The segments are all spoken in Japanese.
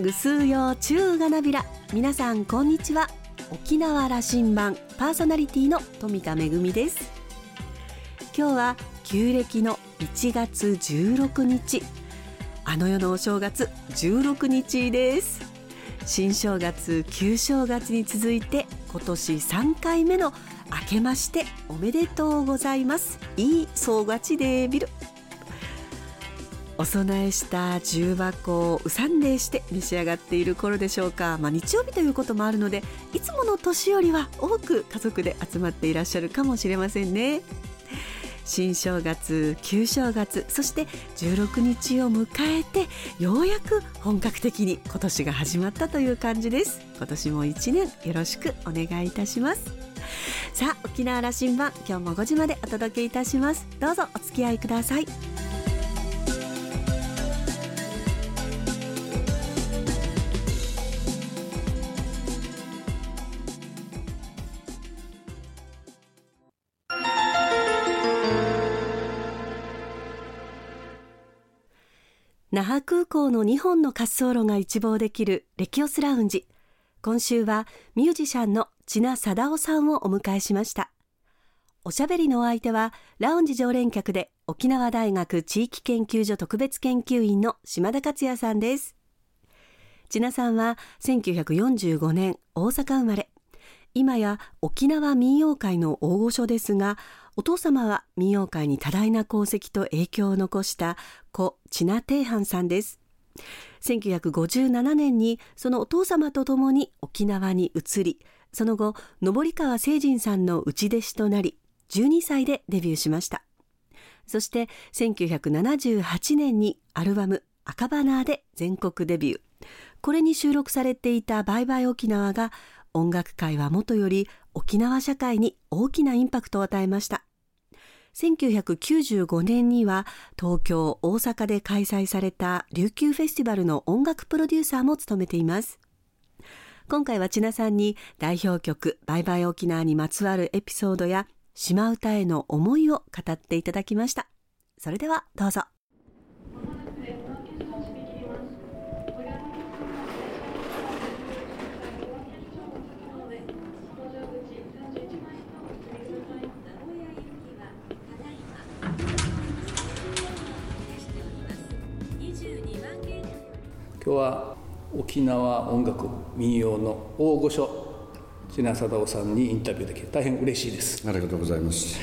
ぐすうよ中がなびら。皆さんこんにちは。沖縄羅針盤パーソナリティの富田恵です。今日は旧暦の1月16日。あの世のお正月16日です。新正月旧正月に続いて今年3回目の明けましておめでとうございます。いい総勝ちでビル。お供えした重箱をうさんでして召し上がっている頃でしょうか、まあ、日曜日ということもあるのでいつもの年よりは多く家族で集まっていらっしゃるかもしれませんね。新正月旧正月そして16日を迎えてようやく本格的に今年が始まったという感じです。今年も1年よろしくお願いいたします。さあ沖縄羅針盤今日も5時までお届けいたします。どうぞお付き合いください。那覇空港の2本の滑走路が一望できるレキオスラウンジ。今週はミュージシャンの千奈貞夫さんをお迎えしました。おしゃべりのお相手はラウンジ常連客で沖縄大学地域研究所特別研究員の島田克也さんです。千奈さんは1945年大阪生まれ。今や沖縄民謡界の大御所ですがお父様は民謡界に多大な功績と影響を残した故千奈定藩さんです。1957年にそのお父様と共に沖縄に移りその後登川誠人さんの内弟子となり12歳でデビューしました。そして1978年にアルバム「赤バナー」で全国デビュー。これに収録されていた「バイバイ沖縄」が音楽界はもとより沖縄社会に大きなインパクトを与えました。1995年には東京大阪で開催された琉球フェスティバルの音楽プロデューサーも務めています。今回は千奈さんに代表曲バイバイ沖縄にまつわるエピソードや島唄への思いを語っていただきました。それではどうぞ。今日は沖縄音楽民謡の大御所千奈貞夫さんにインタビューできて大変嬉しいです。ありがとうございます。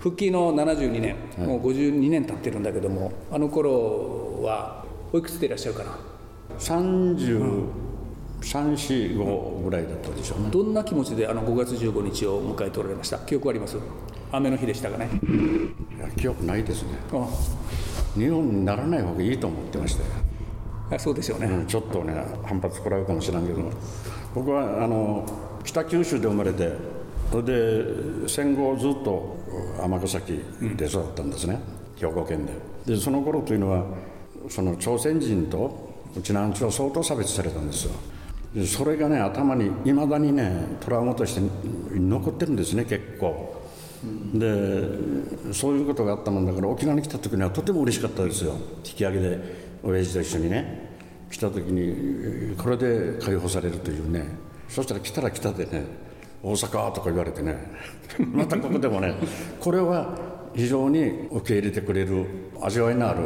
復帰の72年、はい、もう52年経ってるんだけどもあの頃はおいくつでいらっしゃるかな？30、345ぐらいだったでしょうね。どんな気持ちであの5月15日を迎えておられました？記憶あります？雨の日でしたかね？いや記憶ないですね。日本にならない方がいいと思ってましたよあそうですよね、うん、ちょっとね反発食らうかもしれんけど僕はあの北九州で生まれてそれで戦後ずっと尼崎で育ったんですね、うん、兵庫県で。でその頃というのはその朝鮮人とうちのアンチは相当差別されたんですよ。でそれがね頭にいまだにねトラウマとして残ってるんですね結構。でそういうことがあったもんだから沖縄に来た時にはとても嬉しかったですよ。引き上げで。親父と一緒にね来た時にこれで解放されるというねそしたら来たら来たでね大阪とか言われてね またここでもねこれは非常に受け入れてくれる味わいのある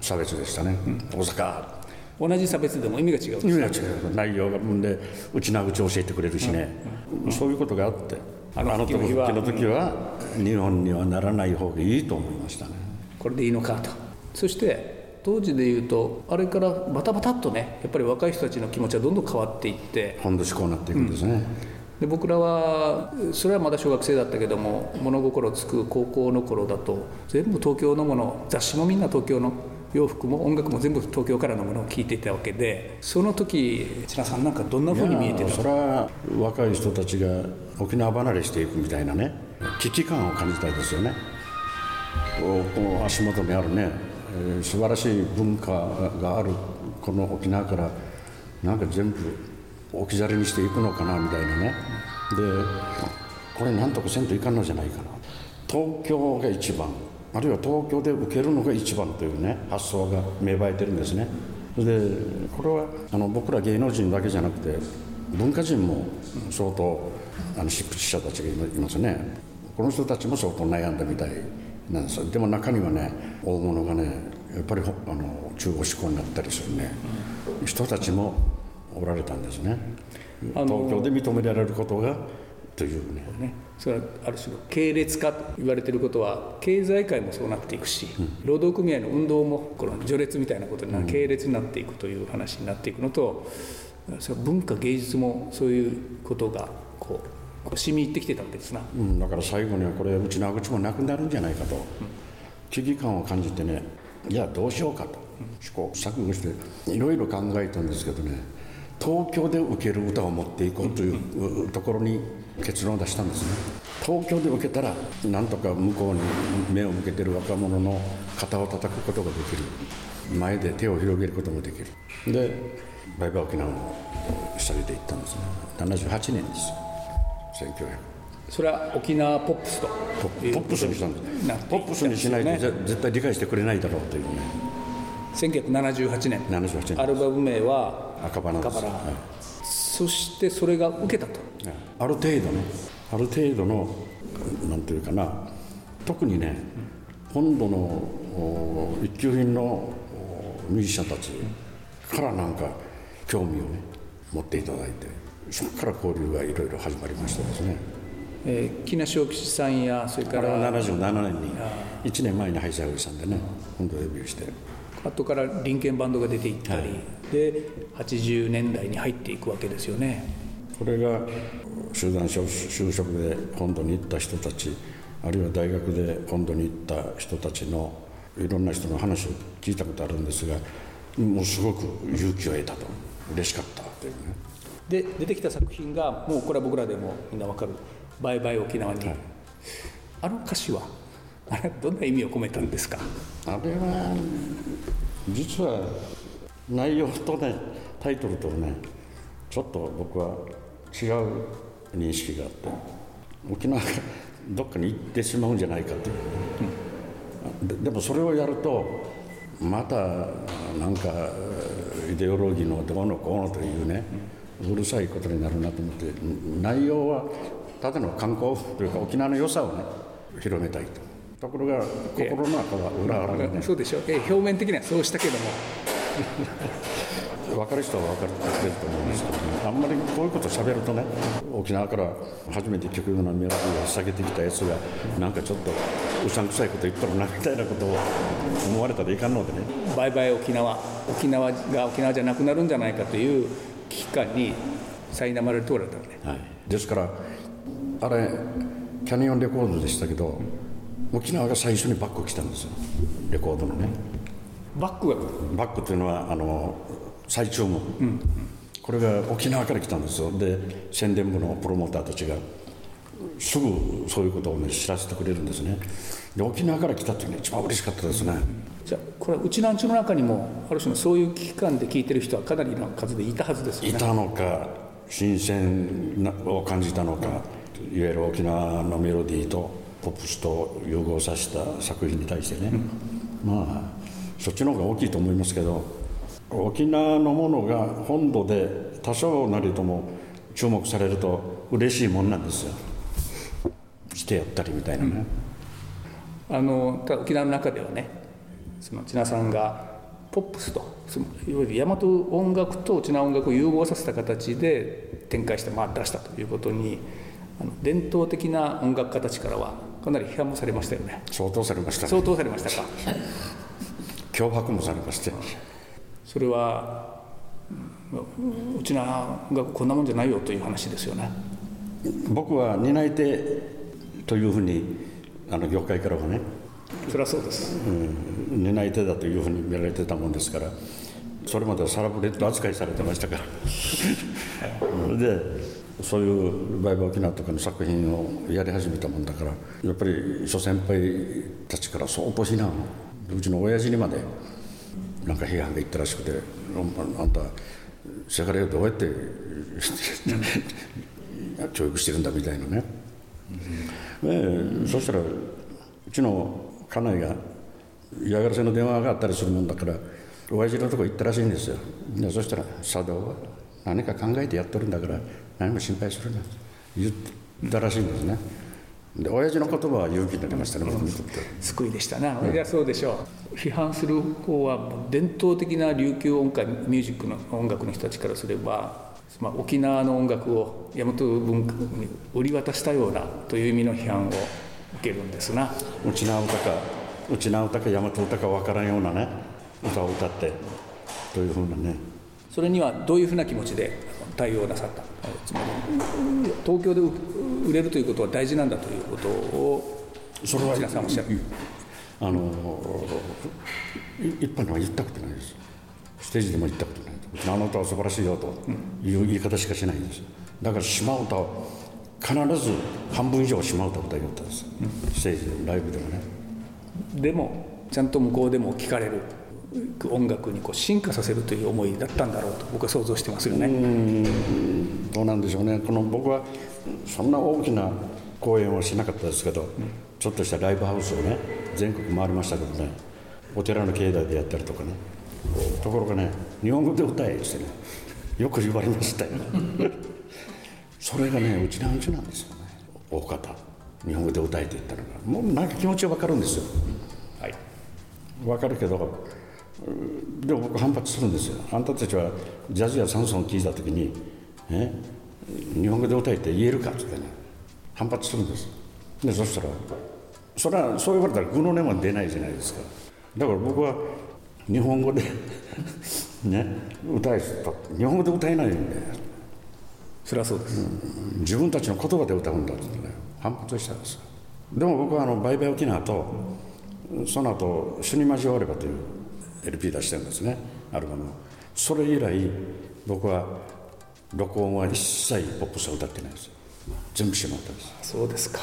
差別でしたね、うん、大阪。同じ差別でも意味が違う。意味が違う。内容がでうちなうち教えてくれるしね、うんうん、そういうことがあってあの時の時は日本にはならない方がいいと思いましたね。これでいいのかと。そして当時でいうとあれからバタバタっとねやっぱり若い人たちの気持ちはどんどん変わっていって本土志向になっていくんですね、うん、で僕らはそれはまだ小学生だったけども物心つく高校の頃だと全部東京のもの雑誌もみんな東京の洋服も音楽も全部東京からのものを聴いていたわけでその時千奈さんなんかどんなふうに見えてた？それは若い人たちが沖縄離れしていくみたいなね危機感を感じたいですよね。この足元にあるねえー、素晴らしい文化があるこの沖縄からなんか全部置き去りにしていくのかなみたいなね。でこれなんとかせんといかんのじゃないかな。東京が一番あるいは東京で受けるのが一番というね発想が芽生えてるんですね。でこれはあの僕ら芸能人だけじゃなくて文化人も相当あの執筆者たちがいますね。この人たちも相当悩んだみたい。なんですでも中にはね大物がねやっぱりあの中国志向になったりするね、人たちもおられたんですね。東京で認められることがというね。ねそれはある種の系列化と言われていることは経済界もそうなっていくし、うん、労働組合の運動もこの序列みたいなことにな、うん、系列になっていくという話になっていくのとそれ文化芸術もそういうことがこう染み入ってきてたわけですな、うん、だから最後にはこれうちの口もなくなるんじゃないかと、危機感を感じてねいやどうしようかと。試行錯誤していろいろ考えたんですけどね東京で受ける歌を持っていこうというところに結論を出したんですね。東京で受けたらなんとか向こうに目を向けてる若者の肩を叩くことができる。前で手を広げることもできる。でバイバイ沖縄の下げていったんですね。78年です。1900それは沖縄ポップスと。ポップスにしたんですポップスにしないと絶対理解してくれないだろうという。ね1978年。78年。アルバム名は赤羽です、はい、そしてそれが受けたと。ある程度ねある程度のなんていうかな。特にね本土の一級品のミュージシャンたちからなんか興味をね持っていただいてそこから交流がいろいろ始まりましたですね。えー、木梨吉さんやそれから77年に1年前にハイサイさんでね本土デビューして。後から林ンバンドが出ていったり、はい、で80年代に入っていくわけですよね。これが集団就職で本土に行った人たちあるいは大学で本土に行った人たちのいろんな人の話を聞いたことあるんですがもうすごく勇気を得たと。嬉しかったというねで出てきた作品がもうこれは僕らでもみんなわかる「バイバイ沖縄に」はい、あの歌詞はあれどんな意味を込めたんですか？あれは実は内容とねタイトルとねちょっと僕は違う認識があって沖縄がどっかに行ってしまうんじゃないかという、うん、ででもそれをやるとまたなんかイデオロギーのどうのこうのというね、うるさいことになるなと思って内容はただの観光というか沖縄の良さをね広めたいと。ところが心の中は裏腹がね。そうでしょう、え表面的にはそうしたけども。分かる人は分かってると思うんですけど、ね、あんまりこういうことしゃべるとね沖縄から初めて極右の未来を下げてきたやつがなんかちょっとうさんくさいこと言っとるなみたいなことを思われたらいかんのでね。バイバイ沖縄。沖縄が沖縄じゃなくなるんじゃないかという危機感に苛まれておられたね、はい、ですからあれキャニオンレコードでしたけど沖縄が最初にバック来たんですよ。レコードのね。バックがバックというのはあの最長も、うん、これが沖縄から来たんですよ。で宣伝部のプロモーターたちがすぐそういうことを、ね、知らせてくれるんですね。で沖縄から来たっていうのが一番嬉しかったですね、じゃあこれはうちなんちの中にもある種のそういう危機感で聞いてる人はかなりの数でいたはずですよね。いたのか新鮮を感じたのか、いわゆる沖縄のメロディーとポップスと融合させた作品に対してね、うん、まあそっちの方が大きいと思いますけど沖縄のものが本土で多少なりとも注目されると嬉しいもんなんですよ。してやったりみたいなね、うん、あの沖縄の中ではねその千奈さんがポップスとそのいわゆる大和音楽と沖縄音楽を融合させた形で展開して、まあ、出したということにあの伝統的な音楽家たちからはかなり批判もされましたよね。相当されました、ね、相当されましたか。脅迫もされまして。それはうちながこんなもんじゃないよという話ですよね。僕は担い手というふうにあの業界からはね。そりゃそうです、うん、担い手だというふうに見られてたもんですからそれまではサラブレッド扱いされてましたから。でそういうバイバ沖縄とかの作品をやり始めたもんだからやっぱり諸先輩たちから相当非難うちの親父にまでなんか批判がいったらしくてあんたせがれをどうやって 教育してるんだみたいなね、うん、そしたらうちの家内が嫌がらせの電話があったりするもんだから親父のとこ行ったらしいんですよ。でそしたら「佐藤は何か考えてやっとるんだから何も心配するな」言ったらしいんですね。で親父の言葉は勇気になりましたね僕にとって。救いでしたな、い。やそうでしょう。批判する方は伝統的な琉球音階ミュージックの音楽の人たちからすれば、まあ、沖縄の音楽を大和文化に売り渡したようなという意味の批判を受けるんですな。うちな歌かうちな歌か大和歌か分からんようなね歌を歌ってというふうなね。それにはどういうふうな気持ちで対応なさった？つまり東京で売れるということは大事なんだということをそれは皆さんおっしゃる。あのい一般には言ったことないです。ステージでも言ったことないうちのあの歌は素晴らしいよという言い方しかしないんです。だから島歌を必ず半分以上島歌を歌いよったんです、ステージでもライブでもねでもちゃんと向こうでも聴かれる音楽にこう進化させるという思いだったんだろうと僕は想像してますよね。どうなんでしょうね。この僕はそんな大きな公演はしなかったですけど、ちょっとしたライブハウスをね全国回りましたけどねお寺の境内でやったりとかねところがね日本語で歌えってねよく言われましたよ。それがねうちのうちなんですよね。大方。日本語で歌えって言ったのがもうなんか気持ちは分かるんですよ。はい、分かるけどうんでも僕反発するんですよ。あんたたちはジャズやサンソン聞いた時にえ日本語で歌えって言えるかってってね。反発するんですでそしたらそれはそう言われたら具の音も出ないじゃないですか。だから僕は日本語で ね歌えと日本語で歌えないんでそれはそうです、自分たちの言葉で歌うんだって言ってね反発したんですよ。でも僕はあの「バイバイ沖縄と」その後主に交われば」という LP 出してるんですね。アルバムを。それ以来僕は録音は一切ポップスは歌ってないです全部島歌です。そうですか。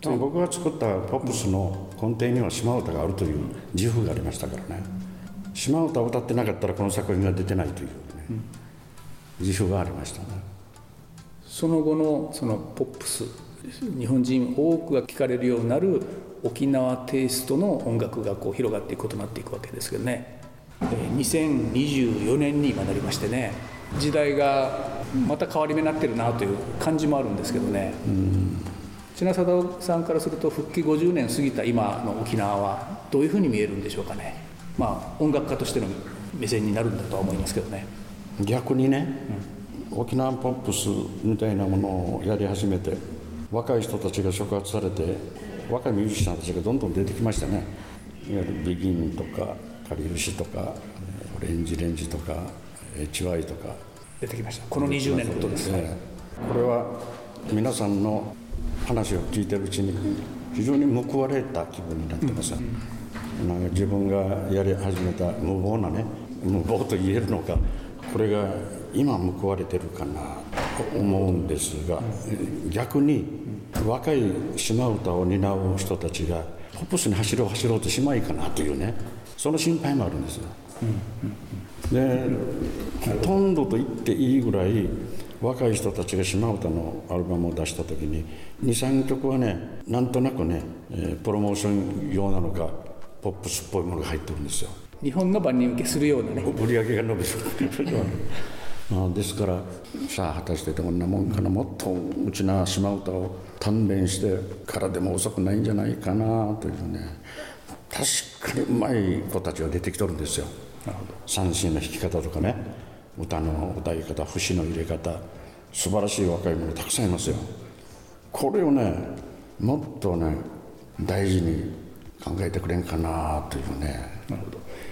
でも僕が作ったポップスの根底には島唄があるという自負がありましたからね。島唄を歌ってなかったらこの作品が出てないという、ね自負がありましたね。その後のそのポップス日本人多くが聴かれるようになる沖縄テイストの音楽がこう広がっていくことになっていくわけですけどね。えー2024年に今なりましてね。時代がまた変わり目になってるなという感じもあるんですけどね。千奈貞夫さんからすると復帰50年過ぎた今の沖縄はどういうふうに見えるんでしょうかね。まあ音楽家としての目線になるんだとは思いますけどね。逆にね、沖縄ポップスみたいなものをやり始めて若い人たちが触発されて若いミュージシャンたちがどんどん出てきましたね。いわゆるビギンとかカリウシとかオレンジレンジとか HY とか。出てきました。この20年のことです、ええ。これは皆さんの話を聞いてるうちに非常に報われた気分になってます、なんか自分がやり始めた無謀なね無謀と言えるのかこれが今報われてるかな。と思うんですが、逆に若い島唄を担う人たちがポップスに走ろう走ろうとしまいかなというねその心配もあるんですよ。でほとんどと言っていいぐらい若い人たちが島唄のアルバムを出した時に23曲はねなんとなくね、えープロモーション用なのかポップスっぽいものが入ってるんですよ。日本の万人受けするようなね。売り上げが伸びる。あ ですからさあ果たしてどんなもんかなもっとうちな島唄を鍛錬してからでも遅くないんじゃないかなというね。確かにうまい子たちが出てきとるんですよ。三振の弾き方とかね歌の歌い方節の入れ方。素晴らしい若い者たくさんいますよ。これをねもっとね大事に考えてくれんかなというね。なる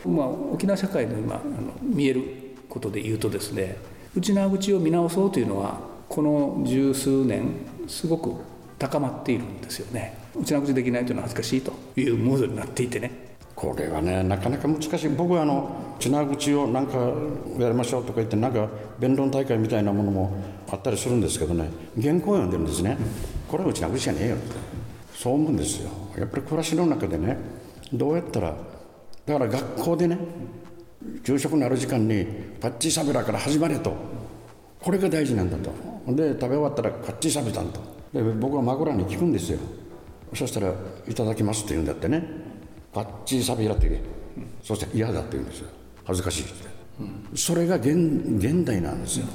ほど、まあ、沖縄社会の今あの見えることで言うとですね内縄口を見直そうというのはこの十数年すごく高まっているんですよね。内縄口できないというのは恥ずかしいというムードになっていてね。これはねなかなか難しい。僕はあの血な口をなんかやりましょうとか言ってなんか弁論大会みたいなものもあったりするんですけどね原稿を読んでるんですね。これはうちな口じゃねえよって。そう思うんですよ。やっぱり暮らしの中でねどうやったらだから学校でね給食のある時間にパッチサビラから始まれと。これが大事なんだと。で食べ終わったらパッチサビだんと。で僕は孫らに聞くんですよ。そしたら「いただきます」って言うんだってね。パッチサビラって言えそして嫌だって言うんですよ。恥ずかしいって、それが現現代なんですよ。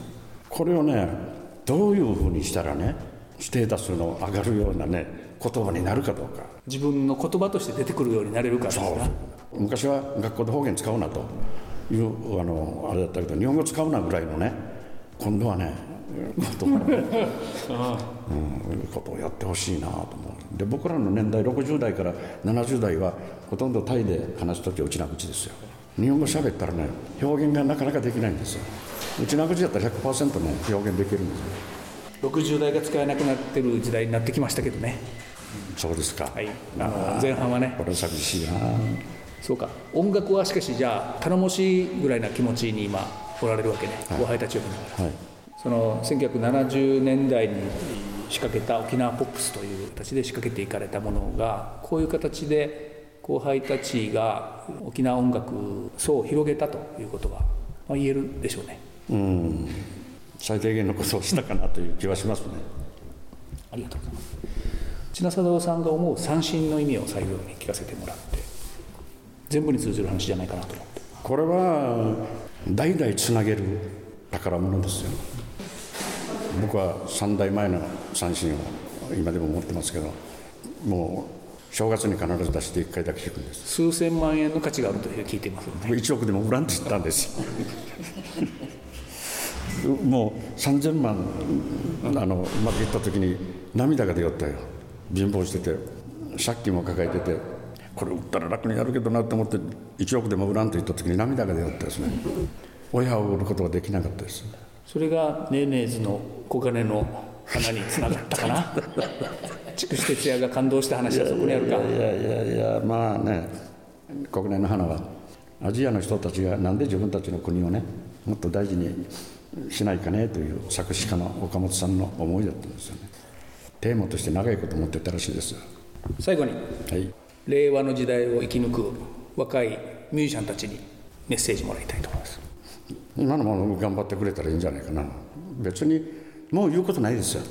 これをねどういうふうにしたらねステータスの上がるようなね言葉になるかどうか。自分の言葉として出てくるようになれるかですそう。な昔は学校で方言使うなというあのあれだったけど日本語使うなぐらいのね今度はね言葉ね、うん、いうことをやってほしいなと思う。で僕らの年代60代から70代はほとんどタイで話す時は内な口ですよ。日本語喋ったらね表現がなかなかできないんですよ。内な口だったら100%ね表現できるんですよ。60代が使えなくなってる時代になってきましたけどね。そうですか、はい。あの前半はね。これ寂しいな、そうか。音楽はしかしじゃあ頼もしいぐらいな気持ちに今おられるわけね、後輩たちを見ながら。はい。その1970年代に仕掛けた沖縄ポップスという形で仕掛けていかれたものがこういう形で後輩たちが沖縄音楽層を広げたということが、まあ、言えるでしょうね。うん。最低限のことをしたかなという気はしますね。ありがとうございます。千奈貞夫さんが思う三振の意味を最後に聞かせてもらって全部に通じる話じゃないかなと。思ってこれは代々つなげる宝物ですよ。僕は3代前の三振を今でも持ってますけどもう正月に必ず出して1回だけ弾くんです。数千万円の価値があるという聞いていますよね。僕1億でも売らんって言ったんです。よもう3000万あのうまくいった時に涙が出よったよ。貧乏してて借金も抱えててこれ売ったら楽になるけどなと思って1億でも売らんと言った時に涙が出よったですね。親を売ることができなかったです。それがネーネーズの小金の花につながったかな？筑紫哲也が感動した話はそこにあるか。いやいやいやまあね国内の花はアジアの人たちがなんで自分たちの国をねもっと大事にしないかねという作詞家の岡本さんの思いだったんですよねテーマとして長いこと持ってたらしいですよ最後にはい令和の時代を生き抜く若いミュージシャンたちにメッセージもらいたいと思います。今のまま頑張ってくれたらいいんじゃないかな。別にもう言うことないですよ。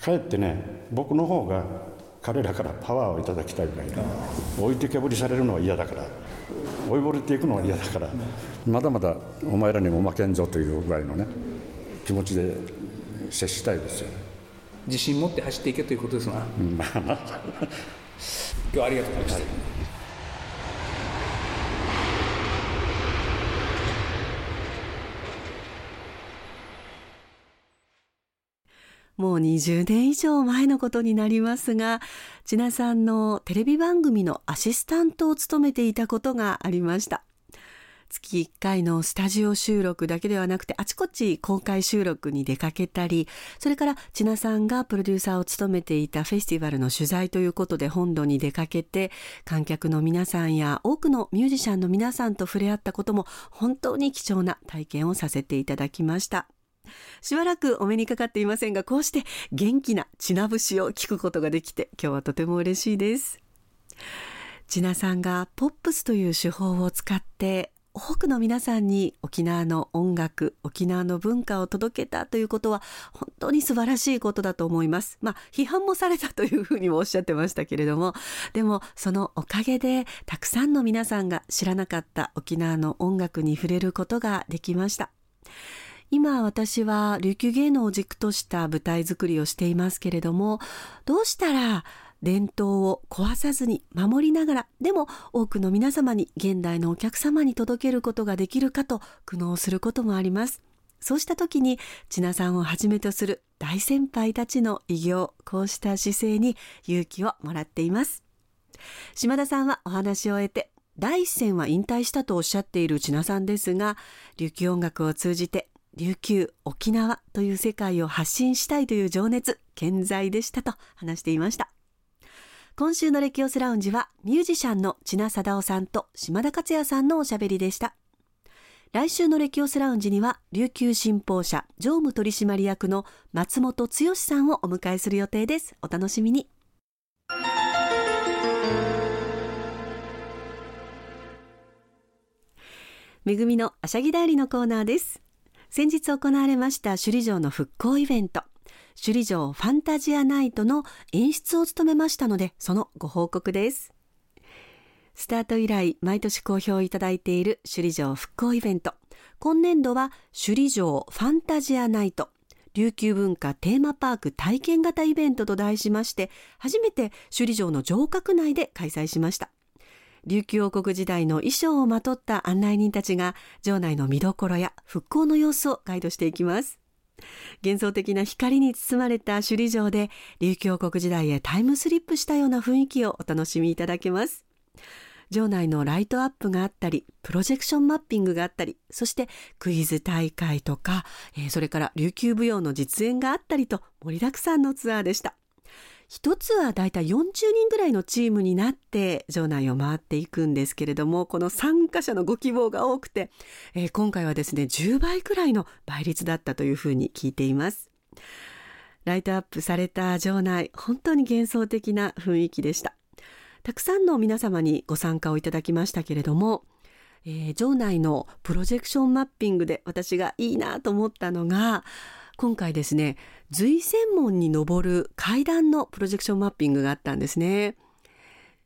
かえってね僕の方が彼らからパワーをいただきたいぐらい置いてけぼりされるのは嫌だから。追いぼれていくのは嫌だから。まだまだお前らにも負けんぞというぐらいのね気持ちで接したいですよ。ね自信持って走っていけということですなうんまあな今日はありがとうございました、もう20年以上前のことになりますが、千奈さんのテレビ番組のアシスタントを務めていたことがありました。月1回のスタジオ収録だけではなくてあちこち公開収録に出かけたりそれから千奈さんがプロデューサーを務めていたフェスティバルの取材ということで本土に出かけて観客の皆さんや多くのミュージシャンの皆さんと触れ合ったことも本当に貴重な体験をさせていただきました。しばらくお目にかかっていませんがこうして元気な千奈節を聞くことができて今日はとても嬉しいです千奈さんがポップスという手法を使って多くの皆さんに沖縄の音楽沖縄の文化を届けたということは本当に素晴らしいことだと思います。まあ批判もされたというふうにもおっしゃってましたけれども でもそのおかげでたくさんの皆さんが知らなかった沖縄の音楽に触れることができました。今私は琉球芸能を軸とした舞台作りをしていますけれどもどうしたら伝統を壊さずに守りながらでも多くの皆様に現代のお客様に届けることができるかと苦悩することもあります。そうした時に千奈さんをはじめとする大先輩たちの偉業こうした姿勢に勇気をもらっています。島田さんはお話を終えて第一線は引退したとおっしゃっている千奈さんですが琉球音楽を通じて琉球沖縄という世界を発信したいという情熱健在でしたと話していました。今週のレキオスラウンジはミュージシャンの千奈貞夫さんと島田克也さんのおしゃべりでした。来週のレキオスラウンジには琉球新報社常務取締役の松本剛さんをお迎えする予定です。お楽しみに。めぐみのあしゃぎだよりのコーナーです。先日行われました首里城の復興イベント。首里城ファンタジアナイトの演出を務めましたのでそのご報告です。スタート以来毎年好評いただいている首里城復興イベント。今年度は首里城ファンタジアナイト。琉球文化テーマパーク体験型イベントと題しまして初めて首里城の城郭内で開催しました。琉球王国時代の衣装をまとった案内人たちが城内の見どころや復興の様子をガイドしていきます。幻想的な光に包まれた首里城で琉球王国時代へタイムスリップしたような雰囲気をお楽しみいただけます。城内のライトアップがあったりプロジェクションマッピングがあったりそしてクイズ大会とか、えー、それから琉球舞踊の実演があったりと盛りだくさんのツアーでした。一つはだいたい40人ぐらいのチームになって場内を回っていくんですけれどもこの参加者のご希望が多くて、えー、今回はですね10倍くらいの倍率だったというふうに聞いています。ライトアップされた場内本当に幻想的な雰囲気でした。たくさんの皆様にご参加をいただきましたけれどもえー、場内のプロジェクションマッピングで私がいいなと思ったのが今回ですね随泉門に登る階段のプロジェクションマッピングがあったんですね。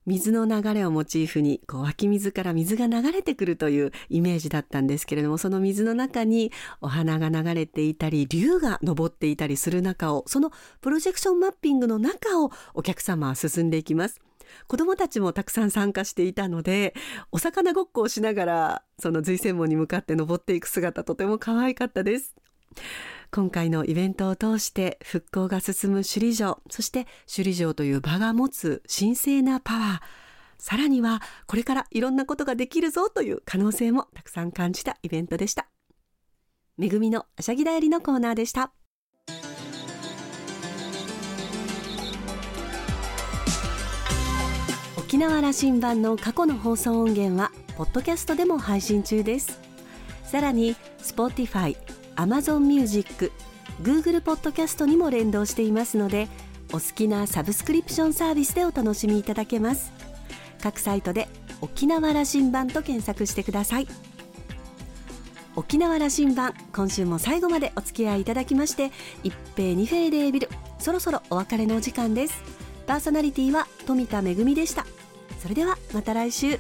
水の流れをモチーフにこう湧き水から水が流れてくるというイメージだったんですけれどもその水の中にお花が流れていたり竜が登っていたりする中をそのプロジェクションマッピングの中をお客様は進んでいきます。子どもたちもたくさん参加していたのでお魚ごっこをしながらその随泉門に向かって登っていく姿とても可愛かったです。今回のイベントを通して復興が進む首里城そして首里城という場が持つ神聖なパワーさらにはこれからいろんなことができるぞという可能性もたくさん感じたイベントでした。めぐみのあしゃぎだよりのコーナーでした。沖縄羅針盤の過去の放送音源はポッドキャストでも配信中です。さらに Spotify Amazon Music、Google Podcast にも連動していますのでお好きなサブスクリプションサービスでお楽しみいただけます。各サイトで沖縄羅針盤と検索してください。沖縄羅針盤今週も最後までお付き合いいただきまして一平二平レービルそろそろお別れのお時間です。パーソナリティは富田恵でした。それではまた来週。